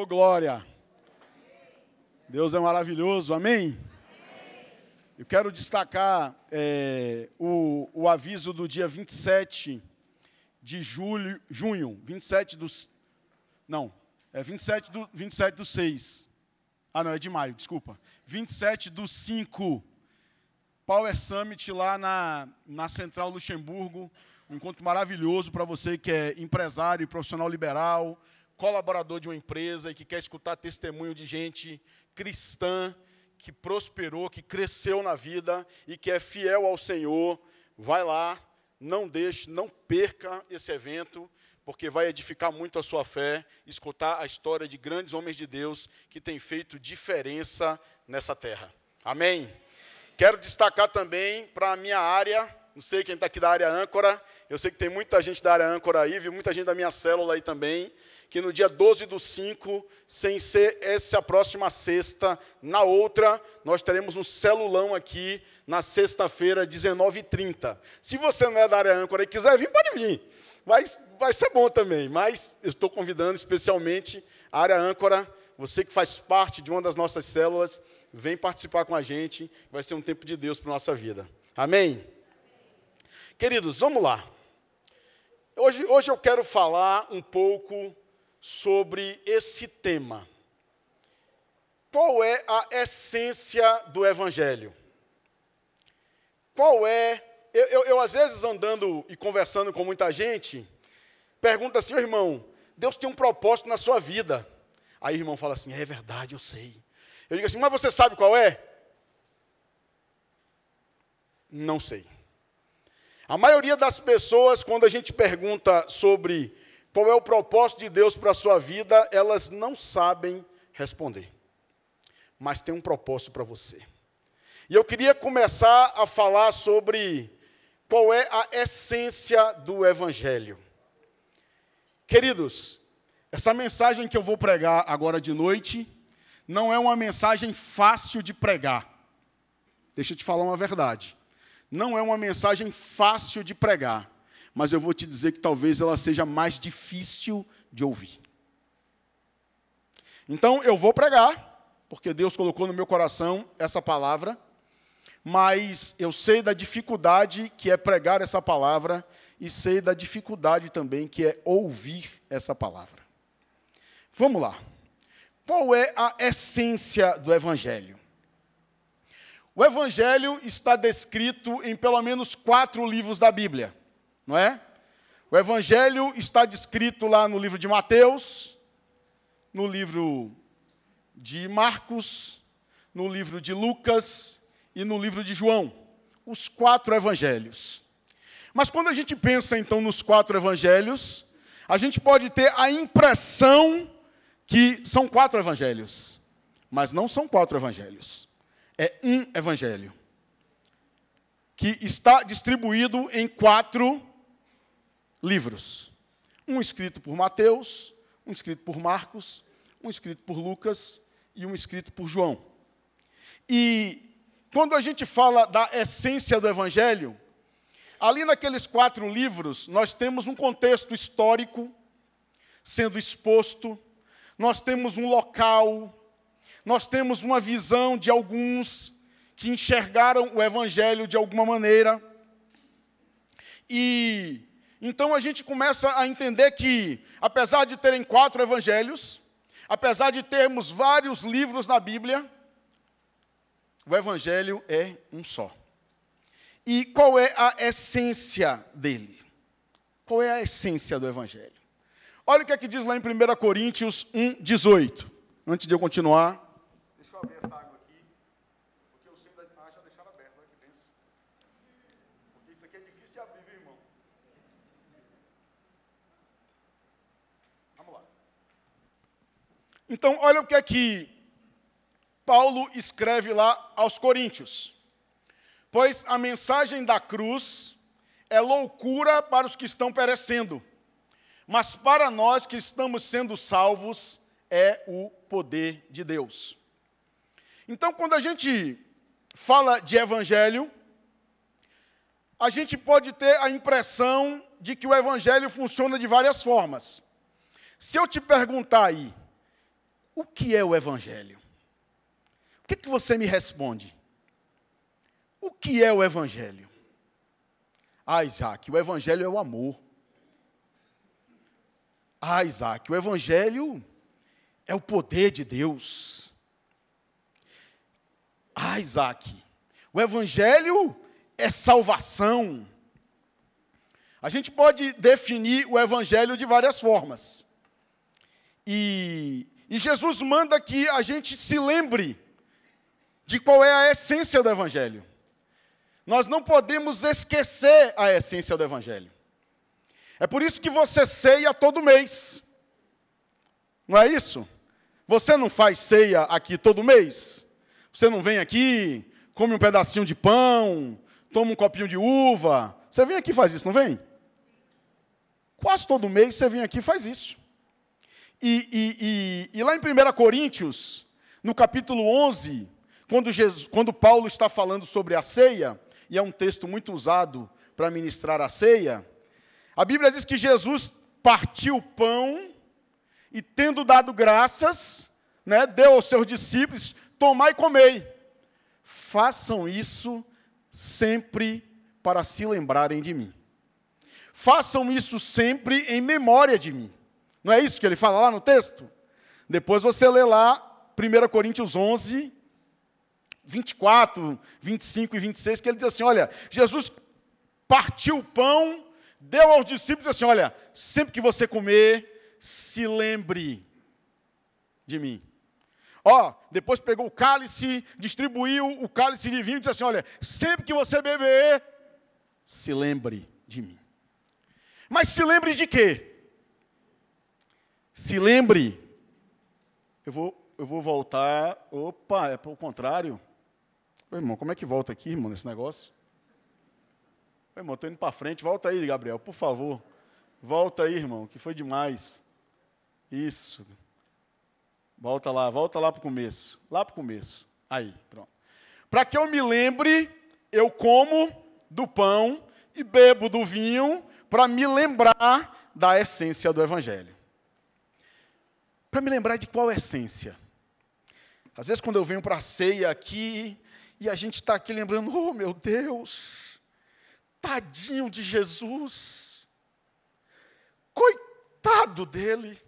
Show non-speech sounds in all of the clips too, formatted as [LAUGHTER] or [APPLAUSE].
Ô, glória! Deus é maravilhoso, amém? Eu quero destacar é, o, o aviso do dia 27 de julho, junho, 27 dos. Não, é 27 do, 27 do 6. Ah, não, é de maio, desculpa. 27 do 5. Power Summit lá na, na Central Luxemburgo. Um encontro maravilhoso para você que é empresário e profissional liberal, colaborador de uma empresa e que quer escutar testemunho de gente cristã que prosperou, que cresceu na vida e que é fiel ao Senhor. Vai lá, não deixe, não perca esse evento, porque vai edificar muito a sua fé, escutar a história de grandes homens de Deus que têm feito diferença nessa terra. Amém? Quero destacar também para a minha área, não sei quem está aqui da área âncora, eu sei que tem muita gente da área âncora aí, viu? Muita gente da minha célula aí também. Que no dia 12 do 5, sem ser essa próxima sexta, na outra, nós teremos um celulão aqui na sexta-feira, 19h30. Se você não é da área âncora e quiser vir, pode vir. Vai, vai ser bom também, mas estou convidando especialmente a área âncora, você que faz parte de uma das nossas células, vem participar com a gente, vai ser um tempo de Deus para a nossa vida. Amém? Queridos, vamos lá. Hoje, hoje eu quero falar um pouco sobre esse tema. Qual é a essência do Evangelho? Qual é. Eu, eu, eu, às vezes, andando e conversando com muita gente, pergunto assim, irmão, Deus tem um propósito na sua vida. Aí o irmão fala assim: é verdade, eu sei. Eu digo assim, mas você sabe qual é? Não sei. A maioria das pessoas, quando a gente pergunta sobre qual é o propósito de Deus para a sua vida, elas não sabem responder. Mas tem um propósito para você. E eu queria começar a falar sobre qual é a essência do Evangelho. Queridos, essa mensagem que eu vou pregar agora de noite não é uma mensagem fácil de pregar. Deixa eu te falar uma verdade não é uma mensagem fácil de pregar, mas eu vou te dizer que talvez ela seja mais difícil de ouvir. Então eu vou pregar, porque Deus colocou no meu coração essa palavra, mas eu sei da dificuldade que é pregar essa palavra e sei da dificuldade também que é ouvir essa palavra. Vamos lá. Qual é a essência do Evangelho? O Evangelho está descrito em pelo menos quatro livros da Bíblia, não é? O Evangelho está descrito lá no livro de Mateus, no livro de Marcos, no livro de Lucas e no livro de João. Os quatro evangelhos. Mas quando a gente pensa então nos quatro evangelhos, a gente pode ter a impressão que são quatro evangelhos, mas não são quatro evangelhos é um evangelho, que está distribuído em quatro livros: um escrito por Mateus, um escrito por Marcos, um escrito por Lucas e um escrito por João. E quando a gente fala da essência do evangelho, ali naqueles quatro livros, nós temos um contexto histórico sendo exposto, nós temos um local, nós temos uma visão de alguns que enxergaram o evangelho de alguma maneira. E então a gente começa a entender que, apesar de terem quatro evangelhos, apesar de termos vários livros na Bíblia, o evangelho é um só. E qual é a essência dele? Qual é a essência do evangelho? Olha o que é que diz lá em 1 Coríntios 1, 18. Antes de eu continuar, eu abrir essa água aqui, porque eu sempre acho deixar aberta, olha que pensa. Porque isso aqui é difícil de abrir, viu, irmão? Vamos lá. Então, olha o que é que Paulo escreve lá aos Coríntios. Pois a mensagem da cruz é loucura para os que estão perecendo, mas para nós que estamos sendo salvos é o poder de Deus. Então, quando a gente fala de evangelho, a gente pode ter a impressão de que o evangelho funciona de várias formas. Se eu te perguntar aí, o que é o Evangelho? O que, que você me responde? O que é o Evangelho? Ah, Isaac, o Evangelho é o amor. Ah, Isaac, o Evangelho é o poder de Deus. Ah, Isaac, o Evangelho é salvação. A gente pode definir o Evangelho de várias formas. E, e Jesus manda que a gente se lembre de qual é a essência do Evangelho. Nós não podemos esquecer a essência do Evangelho. É por isso que você ceia todo mês. Não é isso? Você não faz ceia aqui todo mês? Você não vem aqui, come um pedacinho de pão, toma um copinho de uva. Você vem aqui e faz isso, não vem? Quase todo mês você vem aqui e faz isso. E, e, e, e lá em 1 Coríntios, no capítulo 11, quando, Jesus, quando Paulo está falando sobre a ceia, e é um texto muito usado para ministrar a ceia, a Bíblia diz que Jesus partiu o pão e, tendo dado graças, né, deu aos seus discípulos: tomai e comei. Façam isso sempre para se lembrarem de mim. Façam isso sempre em memória de mim. Não é isso que ele fala lá no texto? Depois você lê lá 1 Coríntios 11, 24, 25 e 26, que ele diz assim: olha, Jesus partiu o pão, deu aos discípulos assim: olha, sempre que você comer, se lembre de mim. Ó, depois pegou o cálice, distribuiu o cálice de vinho e disse assim: olha, sempre que você beber, se lembre de mim. Mas se lembre de quê? Se lembre. Eu vou, eu vou voltar. Opa, é para o contrário. Ô, irmão, como é que volta aqui, irmão, nesse negócio? Ô, irmão, estou indo para frente. Volta aí, Gabriel, por favor. Volta aí, irmão, que foi demais. Isso. Volta lá, volta lá para o começo. Lá para o começo. Aí, pronto. Para que eu me lembre, eu como do pão e bebo do vinho para me lembrar da essência do Evangelho. Para me lembrar de qual essência? Às vezes, quando eu venho para a ceia aqui, e a gente está aqui lembrando, oh meu Deus, tadinho de Jesus, coitado dele.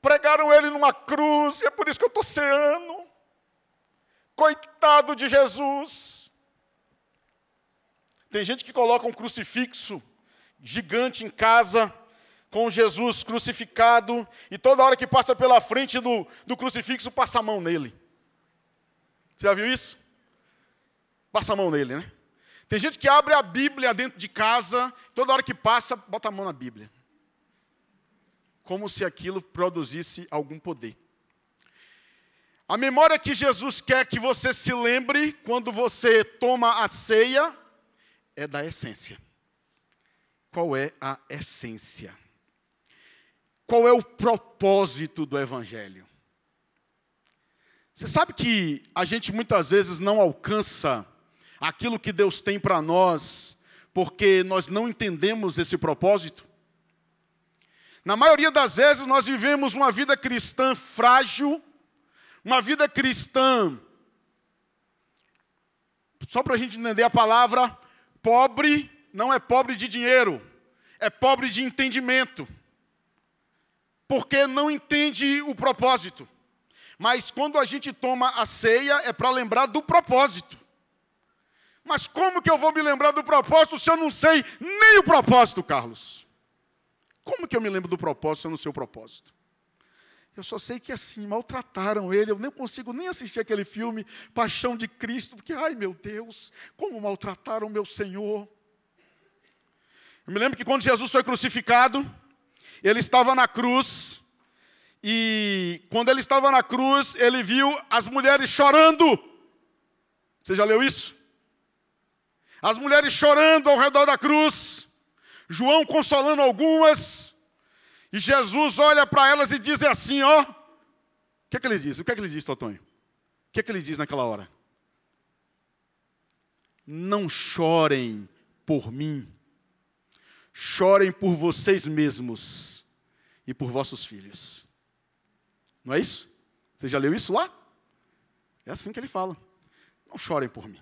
Pregaram ele numa cruz, e é por isso que eu estou ceando. Coitado de Jesus. Tem gente que coloca um crucifixo gigante em casa, com Jesus crucificado, e toda hora que passa pela frente do, do crucifixo, passa a mão nele. Você já viu isso? Passa a mão nele, né? Tem gente que abre a Bíblia dentro de casa, toda hora que passa, bota a mão na Bíblia. Como se aquilo produzisse algum poder. A memória que Jesus quer que você se lembre quando você toma a ceia é da essência. Qual é a essência? Qual é o propósito do Evangelho? Você sabe que a gente muitas vezes não alcança aquilo que Deus tem para nós, porque nós não entendemos esse propósito? Na maioria das vezes nós vivemos uma vida cristã frágil, uma vida cristã, só para a gente entender a palavra, pobre não é pobre de dinheiro, é pobre de entendimento, porque não entende o propósito. Mas quando a gente toma a ceia é para lembrar do propósito. Mas como que eu vou me lembrar do propósito se eu não sei nem o propósito, Carlos? Como que eu me lembro do propósito se eu não sei o propósito? Eu só sei que assim, maltrataram ele, eu nem consigo nem assistir aquele filme Paixão de Cristo, porque, ai meu Deus, como maltrataram meu Senhor. Eu me lembro que quando Jesus foi crucificado, ele estava na cruz, e quando ele estava na cruz, ele viu as mulheres chorando. Você já leu isso? As mulheres chorando ao redor da cruz. João consolando algumas. E Jesus olha para elas e diz assim: Ó. O que é que ele diz? O que é que ele diz, Totonho? O que é que ele diz naquela hora? Não chorem por mim, chorem por vocês mesmos e por vossos filhos. Não é isso? Você já leu isso lá? É assim que ele fala. Não chorem por mim.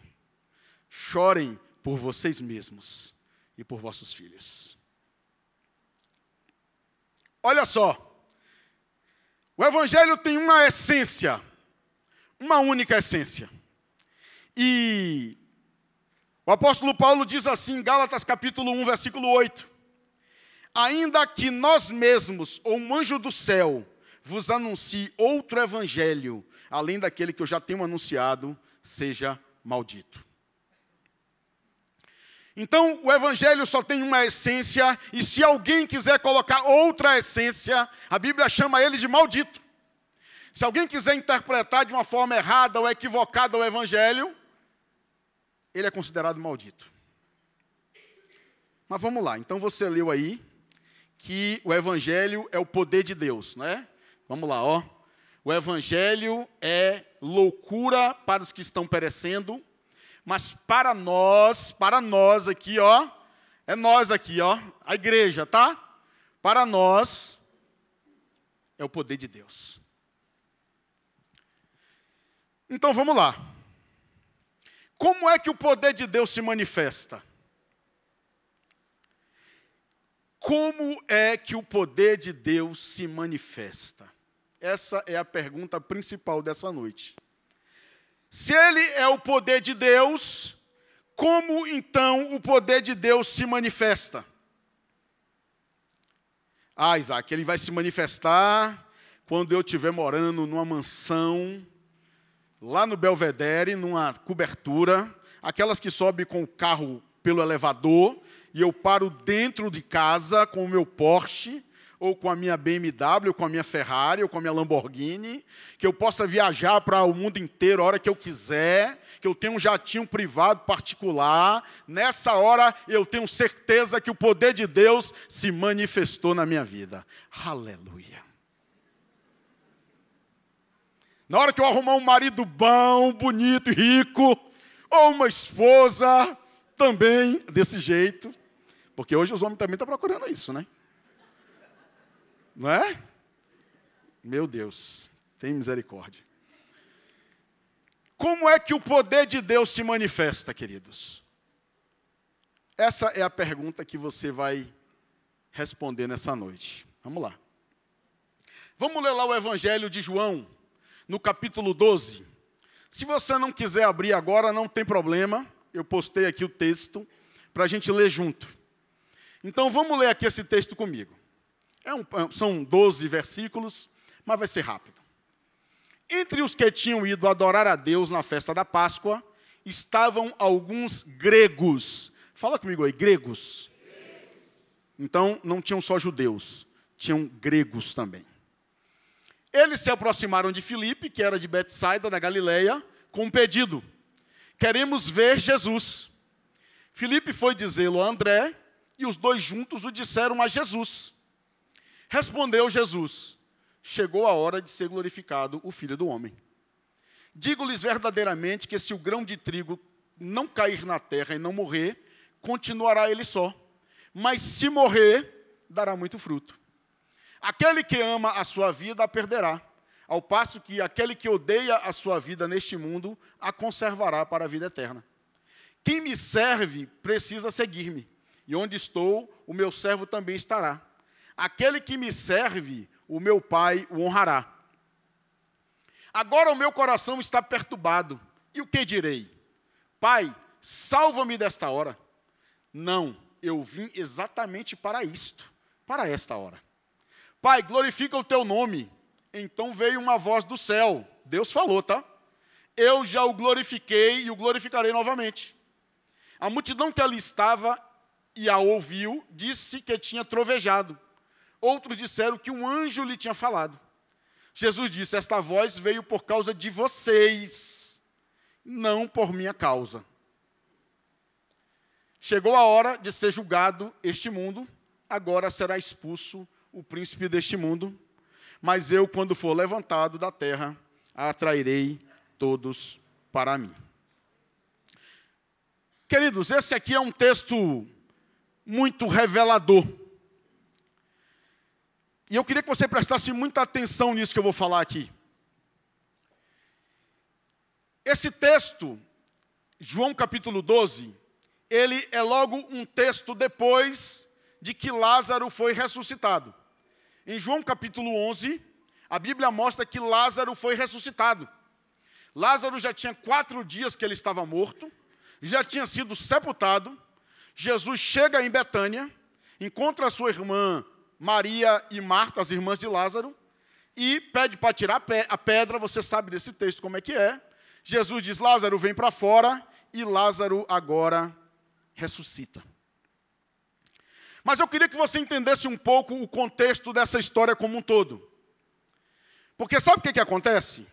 Chorem por vocês mesmos e por vossos filhos. Olha só. O Evangelho tem uma essência, uma única essência. E o apóstolo Paulo diz assim, em Gálatas capítulo 1, versículo 8: Ainda que nós mesmos, ou um anjo do céu, vos anuncie outro evangelho, além daquele que eu já tenho anunciado, seja maldito. Então, o evangelho só tem uma essência, e se alguém quiser colocar outra essência, a Bíblia chama ele de maldito. Se alguém quiser interpretar de uma forma errada ou equivocada o evangelho, ele é considerado maldito. Mas vamos lá, então você leu aí que o evangelho é o poder de Deus, né? Vamos lá, ó. O evangelho é loucura para os que estão perecendo, mas para nós, para nós aqui, ó, é nós aqui, ó, a igreja, tá? Para nós é o poder de Deus. Então vamos lá. Como é que o poder de Deus se manifesta? Como é que o poder de Deus se manifesta? Essa é a pergunta principal dessa noite. Se ele é o poder de Deus, como então o poder de Deus se manifesta? Ah, Isaac, ele vai se manifestar quando eu estiver morando numa mansão lá no Belvedere, numa cobertura, aquelas que sobem com o carro pelo elevador, e eu paro dentro de casa com o meu Porsche, ou com a minha BMW, ou com a minha Ferrari, ou com a minha Lamborghini, que eu possa viajar para o mundo inteiro a hora que eu quiser, que eu tenha um jatinho privado particular. Nessa hora eu tenho certeza que o poder de Deus se manifestou na minha vida. Aleluia. Na hora que eu arrumar um marido bom, bonito e rico, ou uma esposa também desse jeito, porque hoje os homens também estão procurando isso, né? Não é? Meu Deus, tem misericórdia. Como é que o poder de Deus se manifesta, queridos? Essa é a pergunta que você vai responder nessa noite. Vamos lá. Vamos ler lá o Evangelho de João, no capítulo 12. Se você não quiser abrir agora, não tem problema, eu postei aqui o texto para a gente ler junto. Então vamos ler aqui esse texto comigo. É um, é são 12 versículos, mas vai ser rápido. Entre os que tinham ido adorar a Deus na festa da Páscoa, estavam alguns gregos. Fala comigo aí, gregos. Então, não tinham só judeus, tinham gregos também. Eles se aproximaram de Filipe, que era de Betsaida, da Galileia, com um pedido: Queremos ver Jesus. Filipe foi dizê-lo a André, e os dois juntos o disseram a Jesus. Respondeu Jesus: Chegou a hora de ser glorificado o Filho do Homem. Digo-lhes verdadeiramente que se o grão de trigo não cair na terra e não morrer, continuará ele só. Mas se morrer, dará muito fruto. Aquele que ama a sua vida a perderá, ao passo que aquele que odeia a sua vida neste mundo a conservará para a vida eterna. Quem me serve precisa seguir-me, e onde estou, o meu servo também estará. Aquele que me serve, o meu Pai o honrará. Agora o meu coração está perturbado, e o que direi? Pai, salva-me desta hora. Não, eu vim exatamente para isto, para esta hora. Pai, glorifica o teu nome. Então veio uma voz do céu. Deus falou, tá? Eu já o glorifiquei e o glorificarei novamente. A multidão que ali estava e a ouviu disse que tinha trovejado. Outros disseram que um anjo lhe tinha falado. Jesus disse: Esta voz veio por causa de vocês, não por minha causa. Chegou a hora de ser julgado este mundo, agora será expulso o príncipe deste mundo, mas eu, quando for levantado da terra, atrairei todos para mim. Queridos, esse aqui é um texto muito revelador. E eu queria que você prestasse muita atenção nisso que eu vou falar aqui. Esse texto, João capítulo 12, ele é logo um texto depois de que Lázaro foi ressuscitado. Em João capítulo 11, a Bíblia mostra que Lázaro foi ressuscitado. Lázaro já tinha quatro dias que ele estava morto, já tinha sido sepultado. Jesus chega em Betânia, encontra sua irmã Maria e Marta, as irmãs de Lázaro, e pede para tirar a pedra. Você sabe desse texto como é que é. Jesus diz: Lázaro, vem para fora, e Lázaro agora ressuscita. Mas eu queria que você entendesse um pouco o contexto dessa história como um todo. Porque sabe o que, que acontece?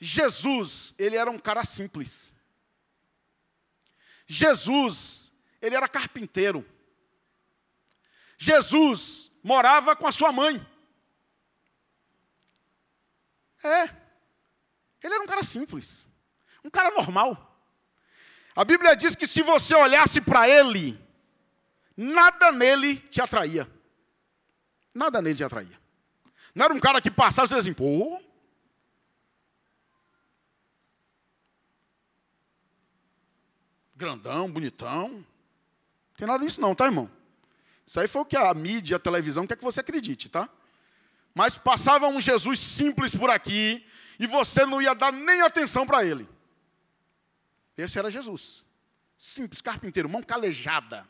Jesus, ele era um cara simples. Jesus, ele era carpinteiro. Jesus morava com a sua mãe. É. Ele era um cara simples. Um cara normal. A Bíblia diz que se você olhasse para ele, nada nele te atraía. Nada nele te atraía. Não era um cara que passava e assim, pô. Grandão, bonitão. Não tem nada disso não, tá, irmão? Isso aí foi o que a mídia, a televisão quer que você acredite, tá? Mas passava um Jesus simples por aqui e você não ia dar nem atenção para ele. Esse era Jesus. Simples, carpinteiro, mão calejada.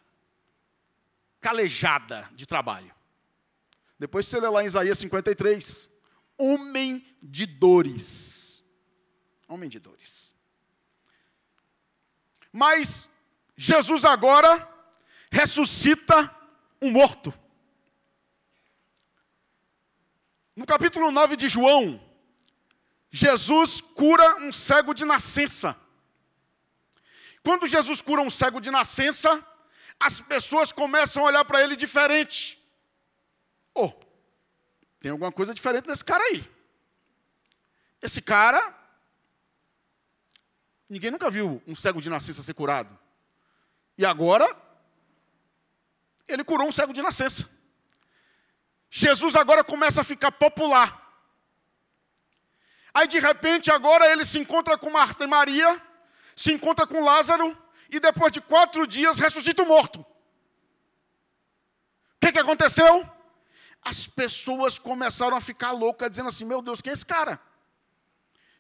Calejada de trabalho. Depois você lê lá em Isaías 53. Homem de dores. Homem de dores. Mas Jesus agora ressuscita um morto. No capítulo 9 de João, Jesus cura um cego de nascença. Quando Jesus cura um cego de nascença, as pessoas começam a olhar para ele diferente. Oh, tem alguma coisa diferente nesse cara aí. Esse cara, ninguém nunca viu um cego de nascença ser curado. E agora, ele curou um cego de nascença. Jesus agora começa a ficar popular. Aí de repente agora ele se encontra com Marta e Maria, se encontra com Lázaro e depois de quatro dias ressuscita o morto. O que, que aconteceu? As pessoas começaram a ficar loucas, dizendo assim: Meu Deus, quem é esse cara?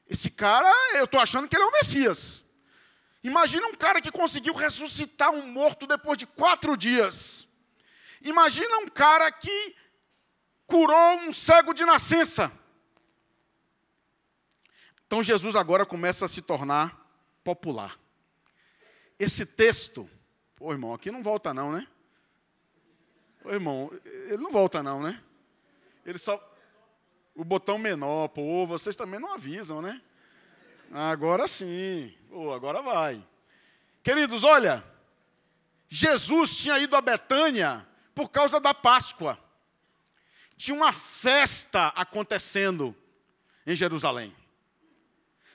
Esse cara, eu estou achando que ele é o Messias. Imagina um cara que conseguiu ressuscitar um morto depois de quatro dias. Imagina um cara que curou um cego de nascença. Então Jesus agora começa a se tornar popular. Esse texto, pô irmão, aqui não volta não, né? Ô irmão, ele não volta não, né? Ele só. O botão menor, pô, vocês também não avisam, né? Agora sim, pô, agora vai. Queridos, olha, Jesus tinha ido a Betânia por causa da Páscoa. Tinha uma festa acontecendo em Jerusalém.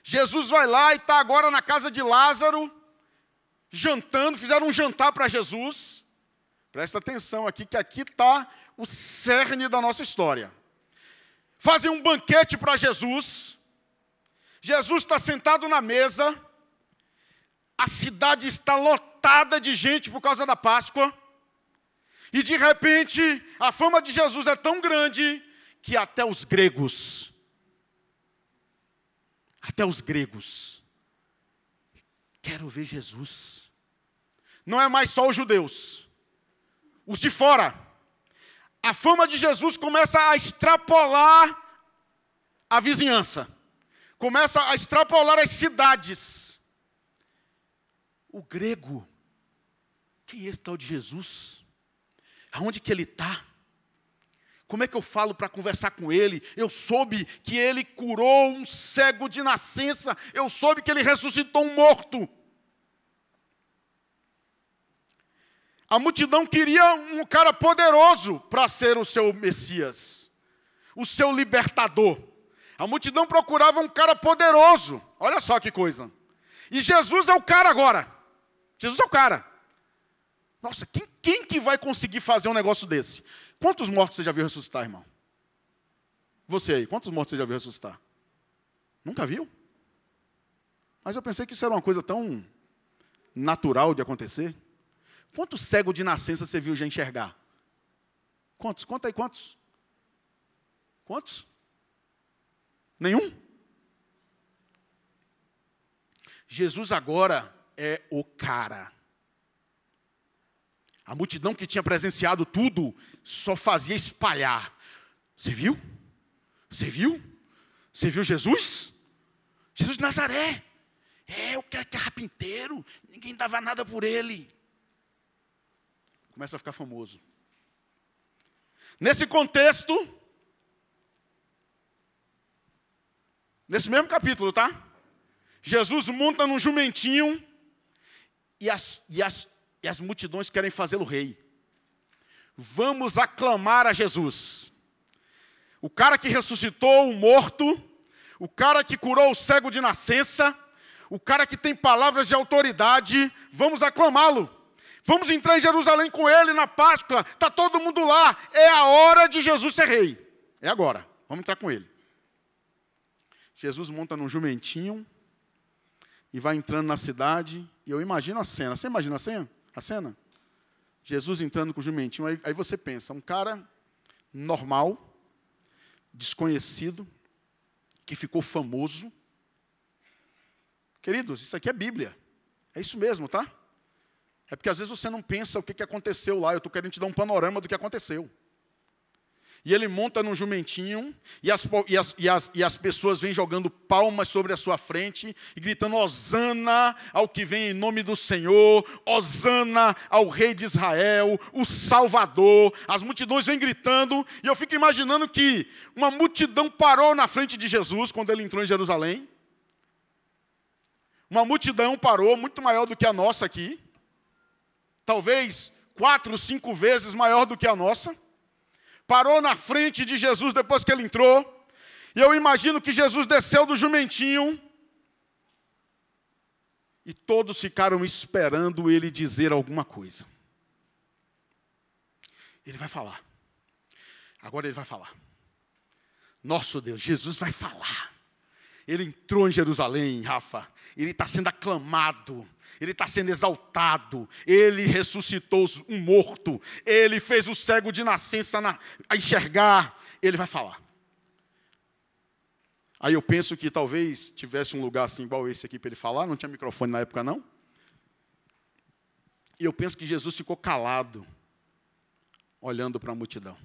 Jesus vai lá e está agora na casa de Lázaro, jantando, fizeram um jantar para Jesus. Presta atenção aqui, que aqui está o cerne da nossa história. Fazem um banquete para Jesus. Jesus está sentado na mesa. A cidade está lotada de gente por causa da Páscoa. E de repente, a fama de Jesus é tão grande que até os gregos, até os gregos, quero ver Jesus. Não é mais só os judeus, os de fora. A fama de Jesus começa a extrapolar a vizinhança, começa a extrapolar as cidades. O grego, quem é esse tal de Jesus? Aonde que ele está? Como é que eu falo para conversar com ele? Eu soube que ele curou um cego de nascença. Eu soube que ele ressuscitou um morto. A multidão queria um cara poderoso para ser o seu Messias, o seu libertador. A multidão procurava um cara poderoso. Olha só que coisa. E Jesus é o cara agora. Jesus é o cara. Nossa, quem, quem que vai conseguir fazer um negócio desse? Quantos mortos você já viu ressuscitar, irmão? Você aí, quantos mortos você já viu ressuscitar? Nunca viu? Mas eu pensei que isso era uma coisa tão natural de acontecer. Quantos cegos de nascença você viu já enxergar? Quantos? Conta aí quantos? Quantos? Nenhum? Jesus agora é o cara. A multidão que tinha presenciado tudo só fazia espalhar. Você viu? Você viu? Você viu Jesus? Jesus de Nazaré. É, o que é carpinteiro. Ninguém dava nada por ele. Começa a ficar famoso. Nesse contexto, nesse mesmo capítulo, tá? Jesus monta num jumentinho e as, e as, e as multidões querem fazê-lo rei. Vamos aclamar a Jesus. O cara que ressuscitou o morto, o cara que curou o cego de nascença, o cara que tem palavras de autoridade, vamos aclamá-lo. Vamos entrar em Jerusalém com ele na Páscoa, está todo mundo lá. É a hora de Jesus ser rei. É agora, vamos entrar com ele. Jesus monta num jumentinho e vai entrando na cidade, e eu imagino a cena. Você imagina a cena? A cena? Jesus entrando com o jumentinho, aí, aí você pensa, um cara normal, desconhecido, que ficou famoso. Queridos, isso aqui é Bíblia. É isso mesmo, tá? É porque às vezes você não pensa o que aconteceu lá. Eu estou querendo te dar um panorama do que aconteceu. E ele monta num jumentinho, e as, e, as, e, as, e as pessoas vêm jogando palmas sobre a sua frente, e gritando: Hosana ao que vem em nome do Senhor, Hosana ao Rei de Israel, o Salvador. As multidões vêm gritando, e eu fico imaginando que uma multidão parou na frente de Jesus quando ele entrou em Jerusalém. Uma multidão parou, muito maior do que a nossa aqui, talvez quatro, cinco vezes maior do que a nossa parou na frente de Jesus depois que ele entrou. E eu imagino que Jesus desceu do jumentinho. E todos ficaram esperando ele dizer alguma coisa. Ele vai falar. Agora ele vai falar. Nosso Deus, Jesus vai falar. Ele entrou em Jerusalém, Rafa. Ele está sendo aclamado ele está sendo exaltado, ele ressuscitou um morto, ele fez o cego de nascença na, a enxergar, ele vai falar. Aí eu penso que talvez tivesse um lugar assim igual esse aqui para ele falar, não tinha microfone na época não. E eu penso que Jesus ficou calado, olhando para a multidão.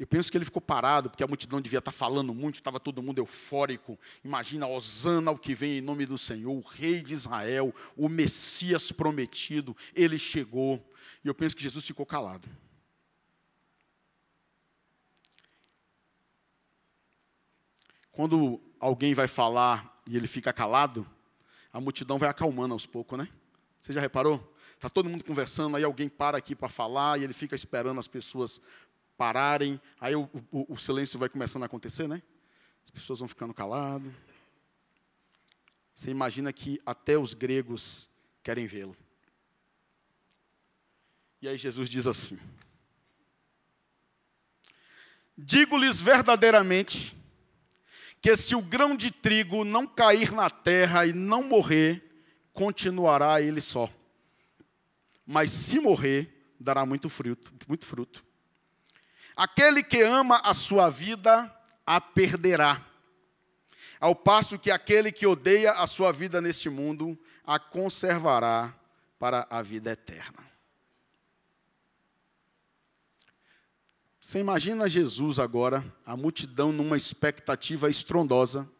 Eu penso que ele ficou parado, porque a multidão devia estar falando muito, estava todo mundo eufórico. Imagina, Osana, o que vem em nome do Senhor, o rei de Israel, o Messias prometido, ele chegou. E eu penso que Jesus ficou calado. Quando alguém vai falar e ele fica calado, a multidão vai acalmando aos poucos, né? Você já reparou? Está todo mundo conversando, aí alguém para aqui para falar e ele fica esperando as pessoas pararem, aí o, o, o silêncio vai começando a acontecer, né? As pessoas vão ficando caladas. Você imagina que até os gregos querem vê-lo. E aí Jesus diz assim: Digo-lhes verdadeiramente que se o grão de trigo não cair na terra e não morrer, continuará ele só. Mas se morrer, dará muito fruto, muito fruto. Aquele que ama a sua vida, a perderá. Ao passo que aquele que odeia a sua vida neste mundo, a conservará para a vida eterna. Você imagina Jesus agora, a multidão numa expectativa estrondosa.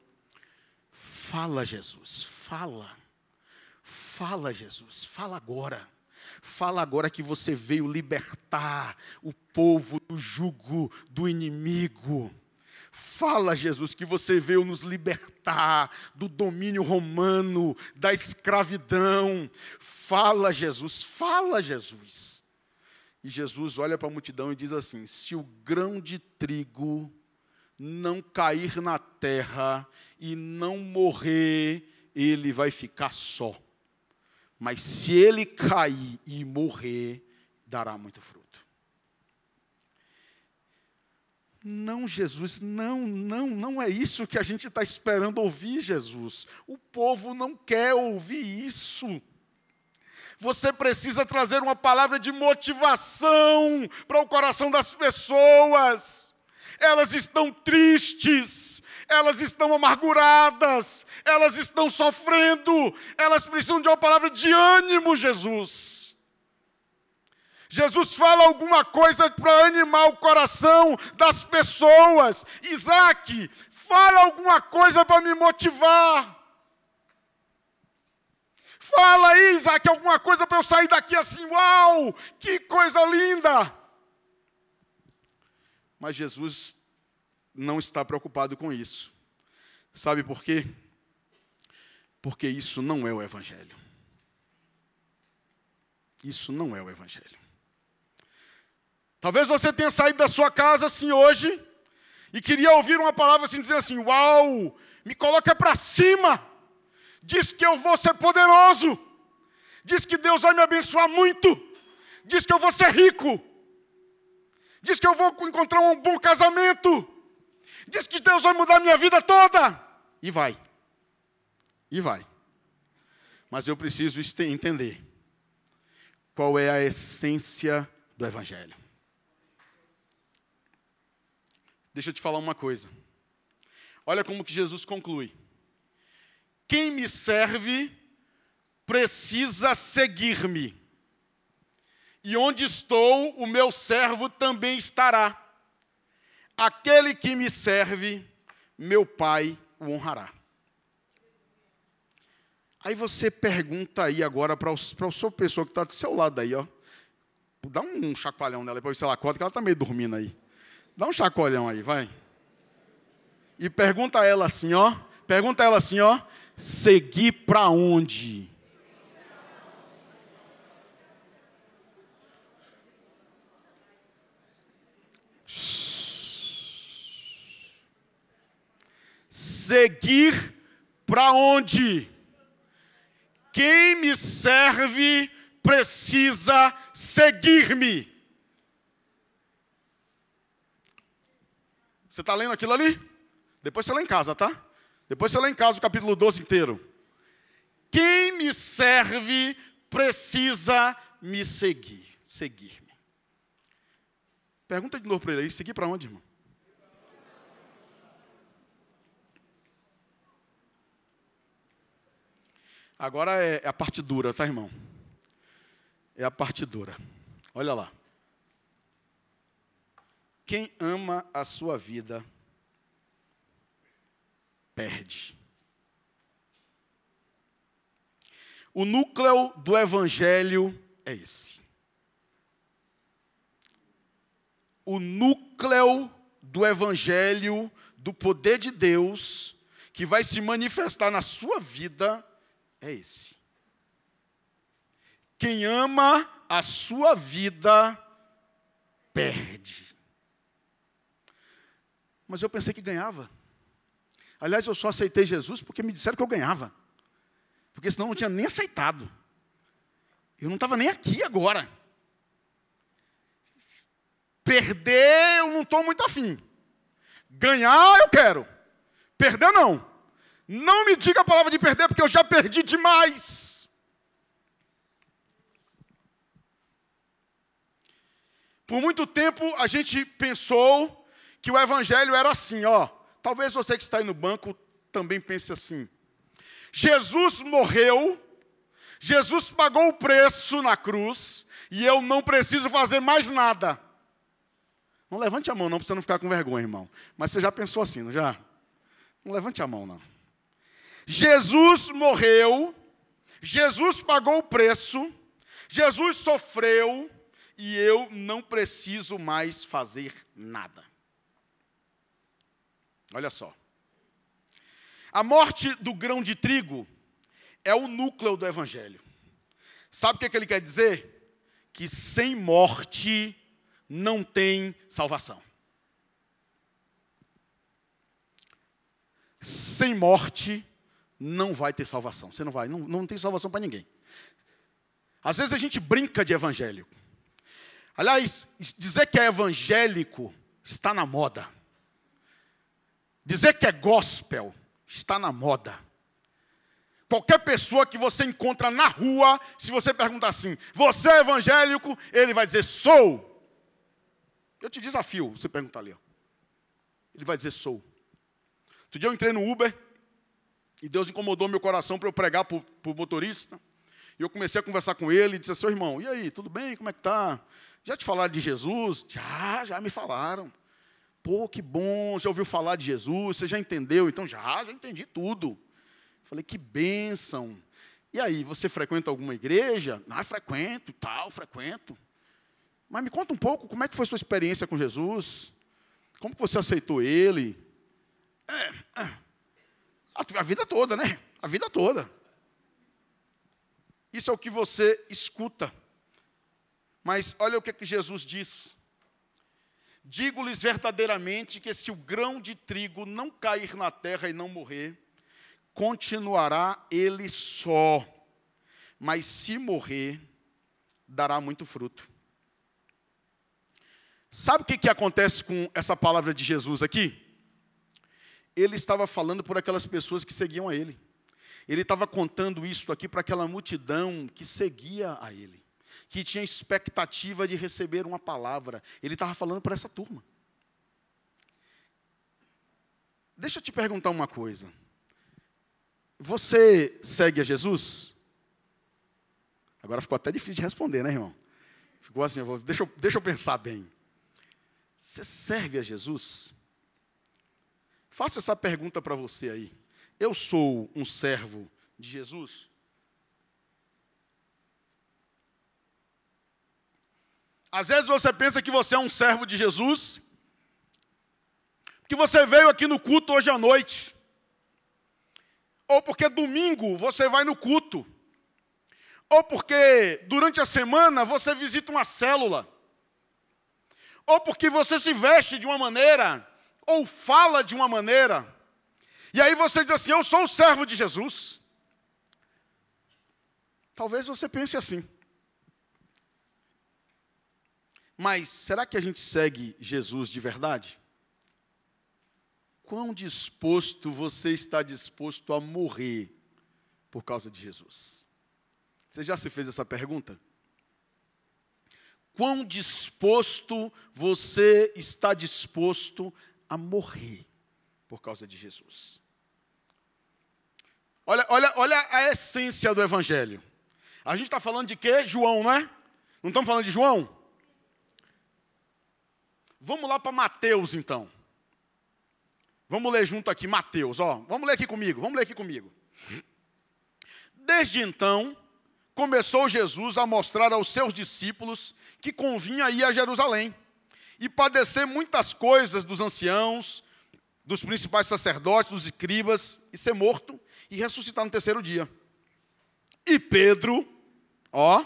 Fala, Jesus, fala. Fala, Jesus, fala agora. Fala agora que você veio libertar o povo do jugo do inimigo. Fala, Jesus, que você veio nos libertar do domínio romano, da escravidão. Fala, Jesus, fala, Jesus. E Jesus olha para a multidão e diz assim: se o grão de trigo não cair na terra e não morrer, ele vai ficar só. Mas se ele cair e morrer, dará muito fruto. Não, Jesus, não, não, não é isso que a gente está esperando ouvir, Jesus. O povo não quer ouvir isso. Você precisa trazer uma palavra de motivação para o coração das pessoas. Elas estão tristes, elas estão amarguradas, elas estão sofrendo, elas precisam de uma palavra de ânimo, Jesus. Jesus fala alguma coisa para animar o coração das pessoas. Isaac, fala alguma coisa para me motivar. Fala aí, Isaac, alguma coisa para eu sair daqui assim, uau, que coisa linda. Mas Jesus não está preocupado com isso. Sabe por quê? Porque isso não é o Evangelho. Isso não é o Evangelho. Talvez você tenha saído da sua casa assim hoje e queria ouvir uma palavra assim, dizer assim: Uau, me coloca para cima. Diz que eu vou ser poderoso. Diz que Deus vai me abençoar muito. Diz que eu vou ser rico. Diz que eu vou encontrar um bom casamento. Diz que Deus vai mudar minha vida toda. E vai. E vai. Mas eu preciso entender qual é a essência do Evangelho. Deixa eu te falar uma coisa. Olha como que Jesus conclui. Quem me serve precisa seguir-me. E onde estou, o meu servo também estará. Aquele que me serve, meu Pai o honrará. Aí você pergunta aí agora para a sua pessoa que está do seu lado aí, ó. Dá um chacoalhão nela, depois se ela acorda, que ela está meio dormindo aí. Dá um chacoalhão aí, vai. E pergunta a ela assim, ó. Pergunta a ela assim, ó. Seguir para onde? Seguir para onde? Quem me serve precisa seguir-me. Você está lendo aquilo ali? Depois você lê em casa, tá? Depois você lê em casa o capítulo 12 inteiro. Quem me serve precisa me seguir. Seguir-me. Pergunta de novo para ele aí: seguir para onde, irmão? Agora é, é a parte dura, tá, irmão? É a parte dura. Olha lá. Quem ama a sua vida, perde. O núcleo do Evangelho é esse. O núcleo do Evangelho, do poder de Deus, que vai se manifestar na sua vida, é esse. Quem ama a sua vida, perde mas eu pensei que ganhava. Aliás, eu só aceitei Jesus porque me disseram que eu ganhava. Porque senão eu não tinha nem aceitado. Eu não estava nem aqui agora. Perder, eu não estou muito afim. Ganhar, eu quero. Perder, não. Não me diga a palavra de perder, porque eu já perdi demais. Por muito tempo a gente pensou que o evangelho era assim, ó. Talvez você que está aí no banco também pense assim. Jesus morreu, Jesus pagou o preço na cruz, e eu não preciso fazer mais nada. Não levante a mão, não, para você não ficar com vergonha, irmão. Mas você já pensou assim, não já? Não levante a mão, não. Jesus morreu, Jesus pagou o preço, Jesus sofreu, e eu não preciso mais fazer nada. Olha só. A morte do grão de trigo é o núcleo do evangelho. Sabe o que, é que ele quer dizer? Que sem morte não tem salvação. Sem morte não vai ter salvação. Você não vai, não, não tem salvação para ninguém. Às vezes a gente brinca de evangelho. Aliás, dizer que é evangélico está na moda. Dizer que é gospel está na moda. Qualquer pessoa que você encontra na rua, se você perguntar assim, você é evangélico? Ele vai dizer, sou. Eu te desafio, você perguntar ali. Ó. Ele vai dizer, sou. Outro dia eu entrei no Uber e Deus incomodou meu coração para eu pregar para o motorista. E eu comecei a conversar com ele e disse, seu irmão, e aí, tudo bem? Como é que tá? Já te falaram de Jesus? Já, já me falaram. Pô, que bom, já ouviu falar de Jesus? Você já entendeu? Então, já, já entendi tudo. Falei, que bênção. E aí, você frequenta alguma igreja? Ah, frequento, tal, frequento. Mas me conta um pouco, como é que foi sua experiência com Jesus? Como que você aceitou Ele? É, é, a vida toda, né? A vida toda. Isso é o que você escuta. Mas olha o que, que Jesus diz. Digo-lhes verdadeiramente que se o grão de trigo não cair na terra e não morrer, continuará ele só. Mas se morrer, dará muito fruto. Sabe o que, que acontece com essa palavra de Jesus aqui? Ele estava falando por aquelas pessoas que seguiam a ele. Ele estava contando isso aqui para aquela multidão que seguia a ele que tinha expectativa de receber uma palavra. Ele estava falando para essa turma. Deixa eu te perguntar uma coisa. Você segue a Jesus? Agora ficou até difícil de responder, né, irmão? Ficou assim, vou, deixa, eu, deixa eu pensar bem. Você serve a Jesus? Faça essa pergunta para você aí. Eu sou um servo de Jesus? Às vezes você pensa que você é um servo de Jesus, que você veio aqui no culto hoje à noite, ou porque domingo você vai no culto, ou porque durante a semana você visita uma célula, ou porque você se veste de uma maneira, ou fala de uma maneira, e aí você diz assim: Eu sou o servo de Jesus. Talvez você pense assim. Mas será que a gente segue Jesus de verdade? Quão disposto você está disposto a morrer por causa de Jesus? Você já se fez essa pergunta? Quão disposto você está disposto a morrer por causa de Jesus? Olha, olha, olha a essência do Evangelho. A gente está falando de quê? João, não é? Não estamos falando de João? Vamos lá para Mateus, então. Vamos ler junto aqui, Mateus, ó. Vamos ler aqui comigo, vamos ler aqui comigo. Desde então, começou Jesus a mostrar aos seus discípulos que convinha ir a Jerusalém e padecer muitas coisas dos anciãos, dos principais sacerdotes, dos escribas, e ser morto e ressuscitar no terceiro dia. E Pedro, ó,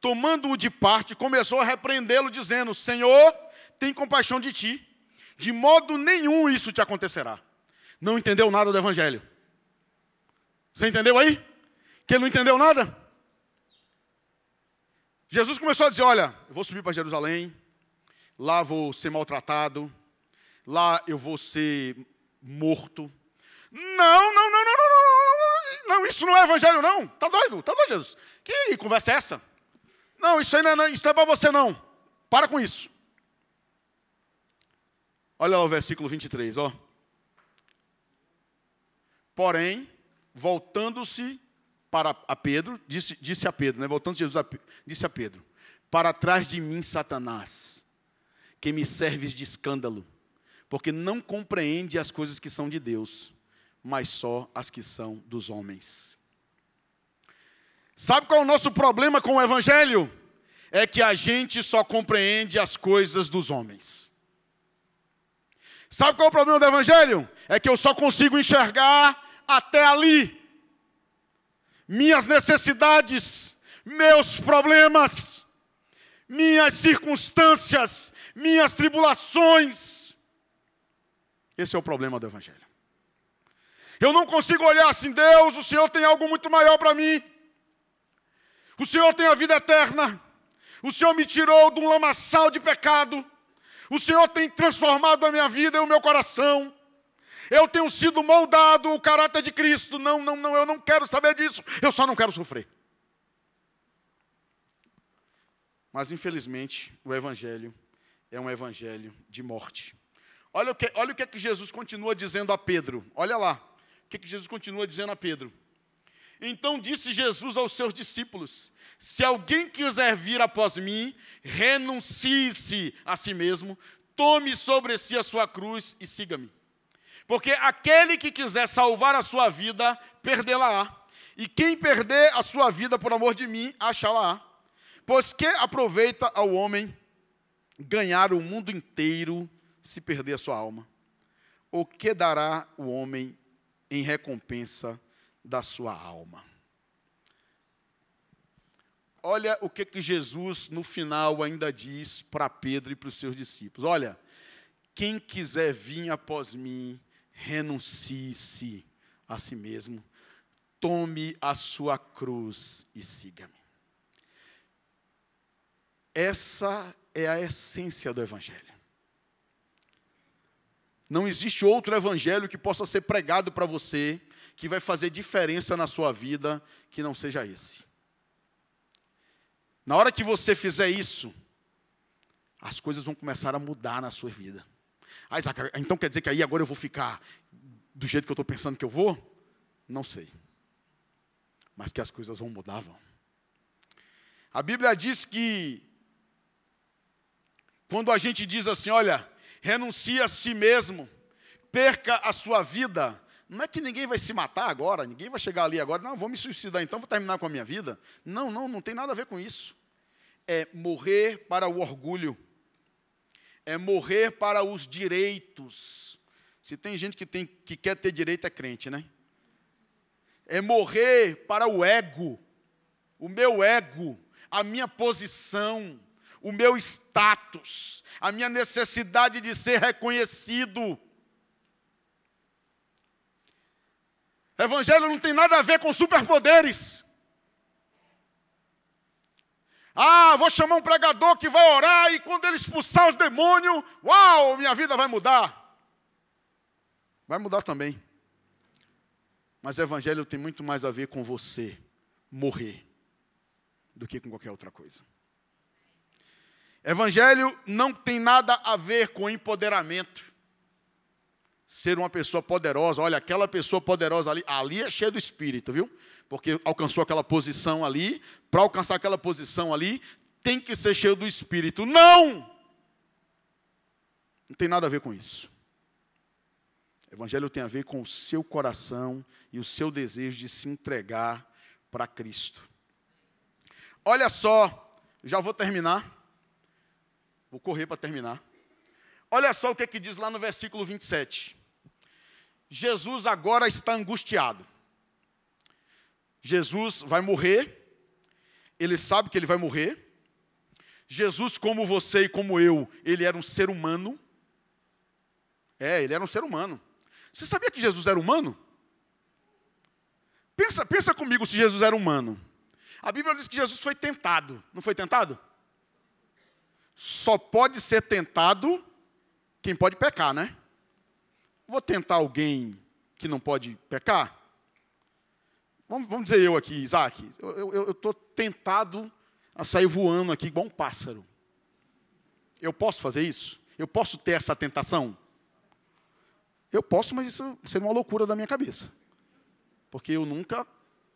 tomando-o de parte, começou a repreendê-lo, dizendo: Senhor, tem compaixão de ti. De modo nenhum isso te acontecerá. Não entendeu nada do Evangelho. Você entendeu aí? Que ele não entendeu nada? Jesus começou a dizer: Olha, eu vou subir para Jerusalém, lá vou ser maltratado, lá eu vou ser morto. Não, não, não, não, não, não, não, isso não é evangelho, não. Tá doido? Tá doido, Jesus? Que conversa é essa? Não, isso aí não é, isso não é para você, não. Para com isso. Olha lá o versículo 23, ó. Porém, voltando-se para a Pedro, disse, disse a Pedro, né? voltando Jesus a, disse a Pedro: Para trás de mim, Satanás, que me serves de escândalo, porque não compreende as coisas que são de Deus, mas só as que são dos homens. Sabe qual é o nosso problema com o Evangelho? É que a gente só compreende as coisas dos homens. Sabe qual é o problema do Evangelho? É que eu só consigo enxergar até ali. Minhas necessidades, meus problemas, minhas circunstâncias, minhas tribulações. Esse é o problema do Evangelho. Eu não consigo olhar assim, Deus, o Senhor tem algo muito maior para mim. O Senhor tem a vida eterna. O Senhor me tirou de um lamaçal de pecado. O Senhor tem transformado a minha vida e o meu coração. Eu tenho sido moldado o caráter de Cristo. Não, não, não, eu não quero saber disso. Eu só não quero sofrer. Mas infelizmente, o evangelho é um evangelho de morte. Olha o que, olha o que, é que Jesus continua dizendo a Pedro. Olha lá. O que, é que Jesus continua dizendo a Pedro. Então disse Jesus aos seus discípulos: Se alguém quiser vir após mim, renuncie-se a si mesmo, tome sobre si a sua cruz e siga-me. Porque aquele que quiser salvar a sua vida, perdê-la-á. E quem perder a sua vida por amor de mim, achá-la-á. Pois que aproveita ao homem ganhar o mundo inteiro se perder a sua alma? O que dará o homem em recompensa da sua alma? Olha o que, que Jesus no final ainda diz para Pedro e para os seus discípulos: Olha, quem quiser vir após mim, renuncie-se a si mesmo, tome a sua cruz e siga-me. Essa é a essência do Evangelho. Não existe outro Evangelho que possa ser pregado para você, que vai fazer diferença na sua vida, que não seja esse. Na hora que você fizer isso, as coisas vão começar a mudar na sua vida. Ah, Isaac, então quer dizer que aí agora eu vou ficar do jeito que eu estou pensando que eu vou? Não sei. Mas que as coisas vão mudar, vão. A Bíblia diz que quando a gente diz assim, olha, renuncia a si mesmo, perca a sua vida, não é que ninguém vai se matar agora, ninguém vai chegar ali agora, não, vou me suicidar então, vou terminar com a minha vida. Não, não, não tem nada a ver com isso. É morrer para o orgulho, é morrer para os direitos. Se tem gente que, tem, que quer ter direito, é crente, né? É morrer para o ego, o meu ego, a minha posição o meu status, a minha necessidade de ser reconhecido. Evangelho não tem nada a ver com superpoderes. Ah, vou chamar um pregador que vai orar e quando ele expulsar os demônios, uau, minha vida vai mudar. Vai mudar também. Mas o evangelho tem muito mais a ver com você morrer do que com qualquer outra coisa. Evangelho não tem nada a ver com empoderamento. Ser uma pessoa poderosa, olha, aquela pessoa poderosa ali, ali é cheia do espírito, viu? Porque alcançou aquela posição ali, para alcançar aquela posição ali, tem que ser cheio do espírito. Não! Não tem nada a ver com isso. Evangelho tem a ver com o seu coração e o seu desejo de se entregar para Cristo. Olha só, já vou terminar. Vou correr para terminar. Olha só o que, é que diz lá no versículo 27. Jesus agora está angustiado. Jesus vai morrer, ele sabe que ele vai morrer. Jesus, como você e como eu, ele era um ser humano. É, ele era um ser humano. Você sabia que Jesus era humano? Pensa, pensa comigo se Jesus era humano. A Bíblia diz que Jesus foi tentado. Não foi tentado? Só pode ser tentado quem pode pecar, né? Vou tentar alguém que não pode pecar? Vamos, vamos dizer eu aqui, Isaac. Eu estou tentado a sair voando aqui igual um pássaro. Eu posso fazer isso? Eu posso ter essa tentação? Eu posso, mas isso seria uma loucura da minha cabeça. Porque eu nunca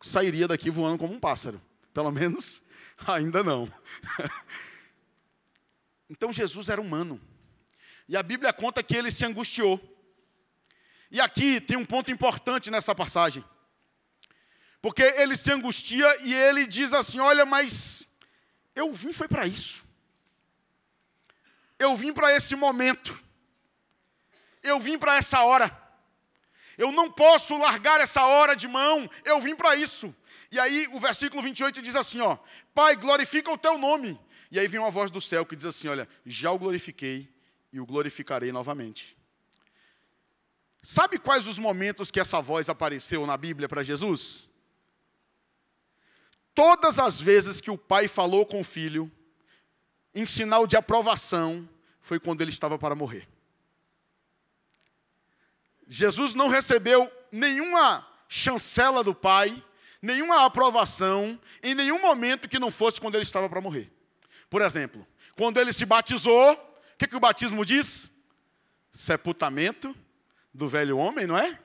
sairia daqui voando como um pássaro. Pelo menos [LAUGHS] ainda não. [LAUGHS] Então Jesus era humano. E a Bíblia conta que ele se angustiou. E aqui tem um ponto importante nessa passagem. Porque ele se angustia e ele diz assim: Olha, mas eu vim foi para isso. Eu vim para esse momento. Eu vim para essa hora. Eu não posso largar essa hora de mão. Eu vim para isso. E aí o versículo 28 diz assim, ó: Pai, glorifica o teu nome. E aí vem uma voz do céu que diz assim: Olha, já o glorifiquei e o glorificarei novamente. Sabe quais os momentos que essa voz apareceu na Bíblia para Jesus? Todas as vezes que o pai falou com o filho, em sinal de aprovação, foi quando ele estava para morrer. Jesus não recebeu nenhuma chancela do Pai, nenhuma aprovação, em nenhum momento que não fosse quando ele estava para morrer. Por exemplo, quando ele se batizou, o que, que o batismo diz? Sepultamento do velho homem, não é?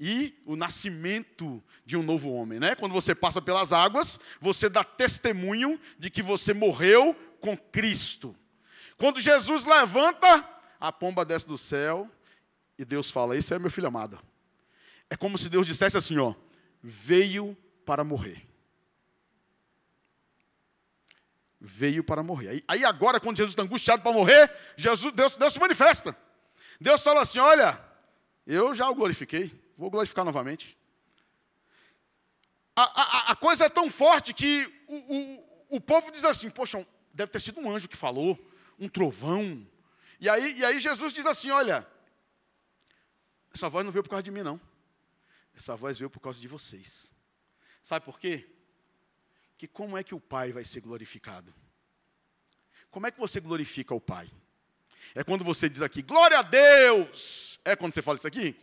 E o nascimento de um novo homem, né? Quando você passa pelas águas, você dá testemunho de que você morreu com Cristo. Quando Jesus levanta, a pomba desce do céu e Deus fala: Esse é meu filho amado. É como se Deus dissesse assim: ó, veio para morrer. Veio para morrer. Aí, aí agora, quando Jesus está angustiado para morrer, Jesus, Deus, Deus se manifesta. Deus fala assim: olha, eu já o glorifiquei, vou glorificar novamente. A, a, a coisa é tão forte que o, o, o povo diz assim: poxa, deve ter sido um anjo que falou, um trovão. E aí, e aí Jesus diz assim: olha, essa voz não veio por causa de mim, não. Essa voz veio por causa de vocês. Sabe por quê? Que como é que o Pai vai ser glorificado? Como é que você glorifica o Pai? É quando você diz aqui, glória a Deus! É quando você fala isso aqui?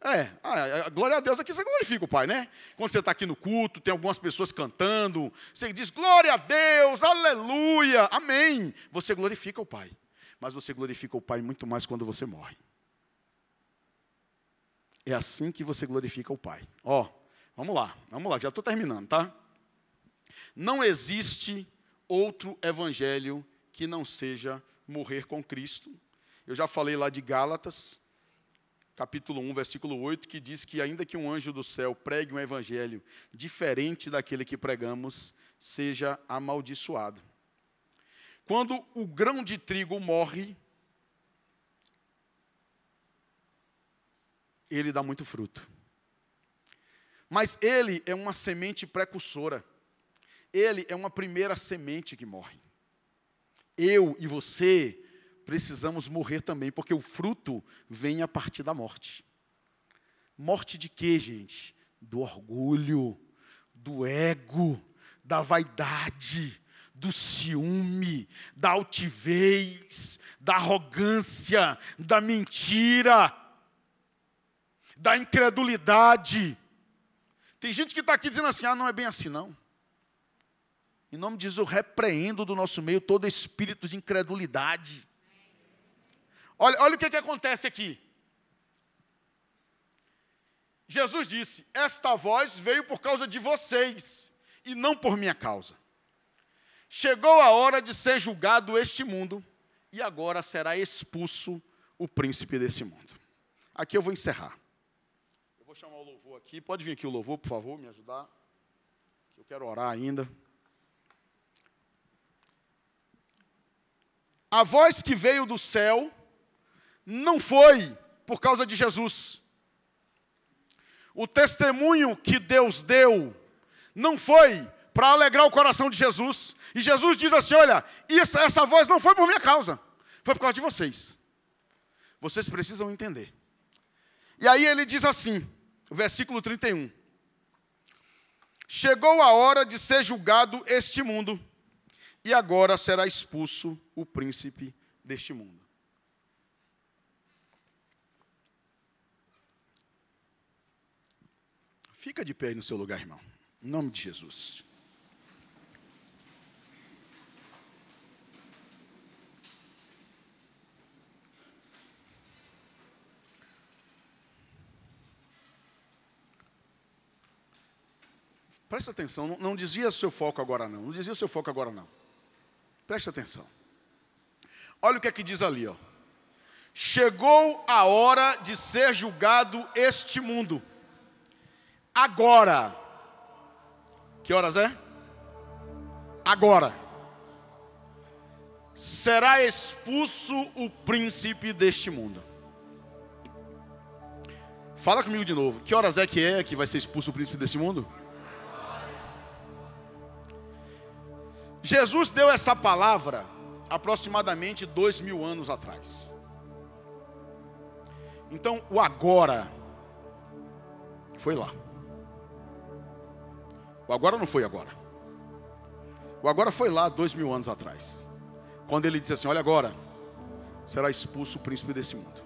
É, ah, glória a Deus aqui você glorifica o Pai, né? Quando você está aqui no culto, tem algumas pessoas cantando, você diz glória a Deus, aleluia, amém. Você glorifica o Pai, mas você glorifica o Pai muito mais quando você morre. É assim que você glorifica o Pai. Ó, Vamos lá, vamos lá, já estou terminando, tá? Não existe outro evangelho que não seja morrer com Cristo. Eu já falei lá de Gálatas, capítulo 1, versículo 8, que diz que ainda que um anjo do céu pregue um evangelho diferente daquele que pregamos, seja amaldiçoado. Quando o grão de trigo morre, ele dá muito fruto. Mas ele é uma semente precursora. Ele é uma primeira semente que morre. Eu e você precisamos morrer também, porque o fruto vem a partir da morte. Morte de quê, gente? Do orgulho, do ego, da vaidade, do ciúme, da altivez, da arrogância, da mentira, da incredulidade tem gente que está aqui dizendo assim: ah, não é bem assim, não. Em nome de Jesus, eu repreendo do nosso meio todo espírito de incredulidade. Olha, olha o que, que acontece aqui. Jesus disse: Esta voz veio por causa de vocês, e não por minha causa. Chegou a hora de ser julgado este mundo, e agora será expulso o príncipe desse mundo. Aqui eu vou encerrar chamar o louvor aqui. Pode vir aqui o louvor, por favor, me ajudar. Eu quero orar ainda. A voz que veio do céu não foi por causa de Jesus. O testemunho que Deus deu não foi para alegrar o coração de Jesus. E Jesus diz assim: Olha, essa, essa voz não foi por minha causa, foi por causa de vocês. Vocês precisam entender. E aí ele diz assim: versículo 31. Chegou a hora de ser julgado este mundo, e agora será expulso o príncipe deste mundo. Fica de pé aí no seu lugar, irmão. Em nome de Jesus. Presta atenção, não, não desvia seu foco agora não. Não desvia seu foco agora não. Presta atenção. Olha o que é que diz ali, ó. Chegou a hora de ser julgado este mundo. Agora. Que horas é? Agora. Será expulso o príncipe deste mundo. Fala comigo de novo. Que horas é que é que vai ser expulso o príncipe desse mundo? Jesus deu essa palavra aproximadamente dois mil anos atrás. Então, o agora foi lá. O agora não foi agora. O agora foi lá dois mil anos atrás. Quando ele disse assim: Olha agora, será expulso o príncipe desse mundo.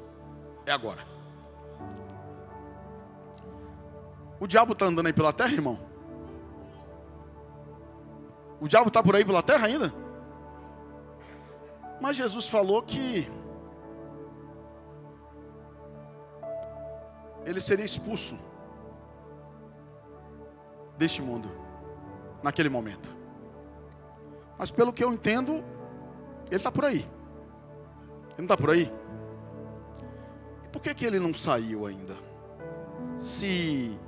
É agora. O diabo está andando aí pela terra, irmão? O diabo está por aí pela terra ainda? Mas Jesus falou que ele seria expulso deste mundo, naquele momento. Mas pelo que eu entendo, ele está por aí. Ele não está por aí? E por que, que ele não saiu ainda? Se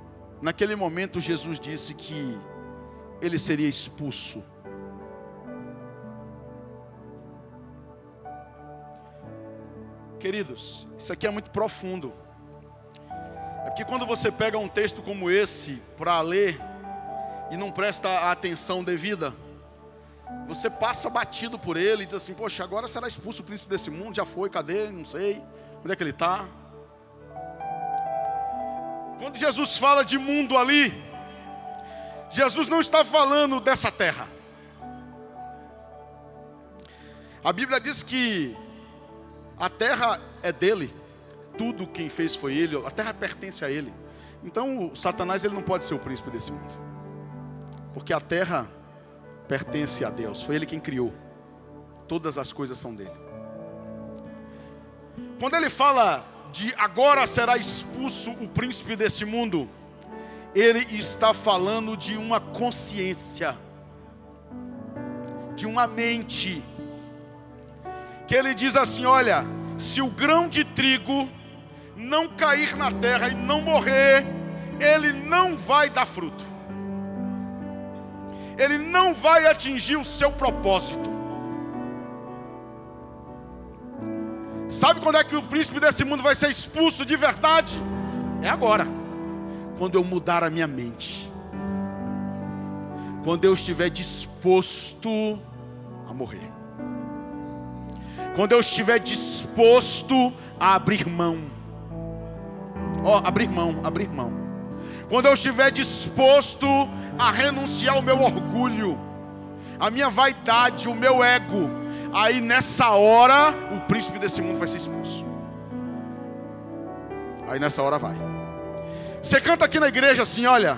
naquele momento Jesus disse que ele seria expulso. Queridos, isso aqui é muito profundo. É porque quando você pega um texto como esse para ler e não presta a atenção devida, você passa batido por ele e diz assim: Poxa, agora será expulso o príncipe desse mundo? Já foi, cadê? Não sei. Onde é que ele está? Quando Jesus fala de mundo ali, Jesus não está falando dessa terra. A Bíblia diz que a terra é dele tudo quem fez foi ele, a terra pertence a ele. Então, o Satanás ele não pode ser o príncipe desse mundo. Porque a terra pertence a Deus, foi ele quem criou. Todas as coisas são dele. Quando ele fala de agora será expulso o príncipe desse mundo, ele está falando de uma consciência, de uma mente, que ele diz assim: olha, se o grão de trigo não cair na terra e não morrer, ele não vai dar fruto. Ele não vai atingir o seu propósito. Sabe quando é que o príncipe desse mundo vai ser expulso de verdade? É agora. Quando eu mudar a minha mente. Quando eu estiver disposto a morrer. Quando eu estiver disposto a abrir mão Ó, oh, abrir mão, abrir mão. Quando eu estiver disposto a renunciar ao meu orgulho, a minha vaidade, o meu ego, aí nessa hora o príncipe desse mundo vai ser expulso. Aí nessa hora vai. Você canta aqui na igreja assim, olha,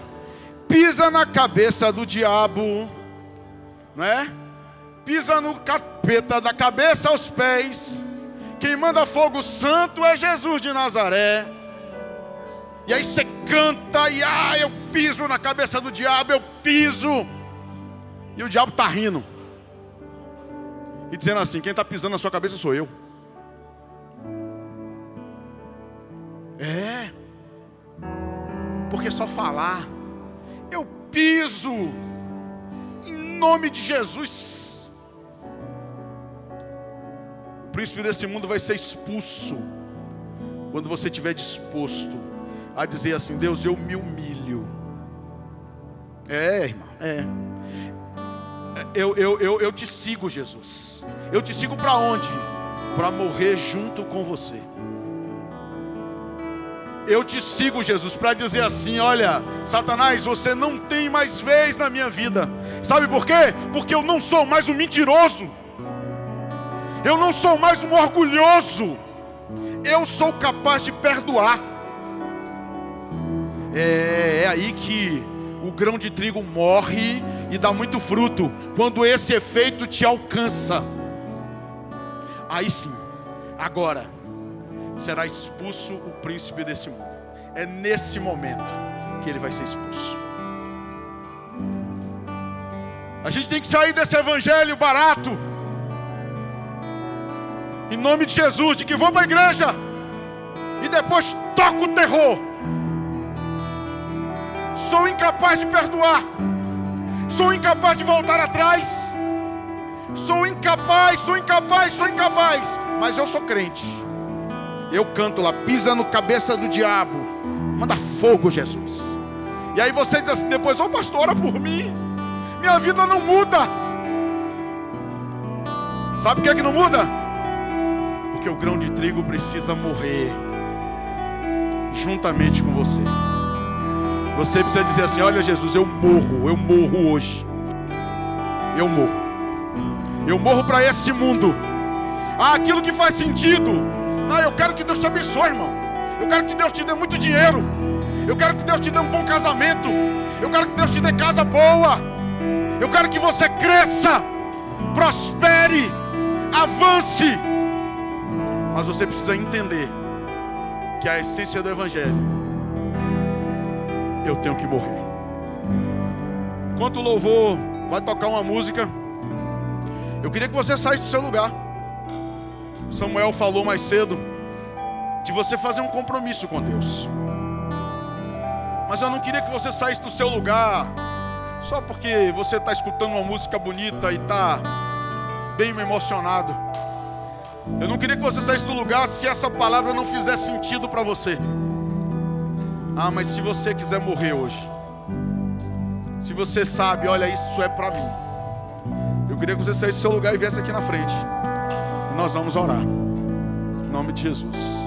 pisa na cabeça do diabo, não é? Pisa no capeta da cabeça aos pés. Quem manda fogo santo é Jesus de Nazaré. E aí você canta e ah, eu piso na cabeça do diabo, eu piso. E o diabo está rindo. E dizendo assim: quem está pisando na sua cabeça sou eu. É. Porque só falar, eu piso, em nome de Jesus. O príncipe desse mundo vai ser expulso quando você estiver disposto a dizer assim: Deus, eu me humilho. É, irmão, é. Eu, eu, eu, eu te sigo, Jesus. Eu te sigo para onde? Para morrer junto com você. Eu te sigo, Jesus, para dizer assim: olha, Satanás, você não tem mais vez na minha vida. Sabe por quê? Porque eu não sou mais um mentiroso. Eu não sou mais um orgulhoso. Eu sou capaz de perdoar. É, é aí que o grão de trigo morre e dá muito fruto. Quando esse efeito te alcança, aí sim, agora será expulso o príncipe desse mundo. É nesse momento que ele vai ser expulso. A gente tem que sair desse evangelho barato. Em nome de Jesus, de que vou para a igreja e depois toca o terror. Sou incapaz de perdoar. Sou incapaz de voltar atrás. Sou incapaz, sou incapaz, sou incapaz. Mas eu sou crente. Eu canto lá, pisa no cabeça do diabo. Manda fogo, Jesus. E aí você diz assim depois, ô oh, pastor, ora por mim. Minha vida não muda. Sabe por que, é que não muda? Porque o grão de trigo precisa morrer juntamente com você. Você precisa dizer assim: Olha, Jesus, eu morro, eu morro hoje. Eu morro. Eu morro para esse mundo. Ah, aquilo que faz sentido. Não, eu quero que Deus te abençoe, irmão. Eu quero que Deus te dê muito dinheiro. Eu quero que Deus te dê um bom casamento. Eu quero que Deus te dê casa boa. Eu quero que você cresça, prospere, avance. Mas você precisa entender que a essência do Evangelho, eu tenho que morrer. Enquanto o louvor vai tocar uma música, eu queria que você saísse do seu lugar. Samuel falou mais cedo de você fazer um compromisso com Deus. Mas eu não queria que você saísse do seu lugar só porque você está escutando uma música bonita e está bem emocionado. Eu não queria que você saísse do lugar se essa palavra não fizesse sentido para você. Ah, mas se você quiser morrer hoje, se você sabe, olha, isso é para mim. Eu queria que você saísse do seu lugar e viesse aqui na frente. Nós vamos orar. Em nome de Jesus.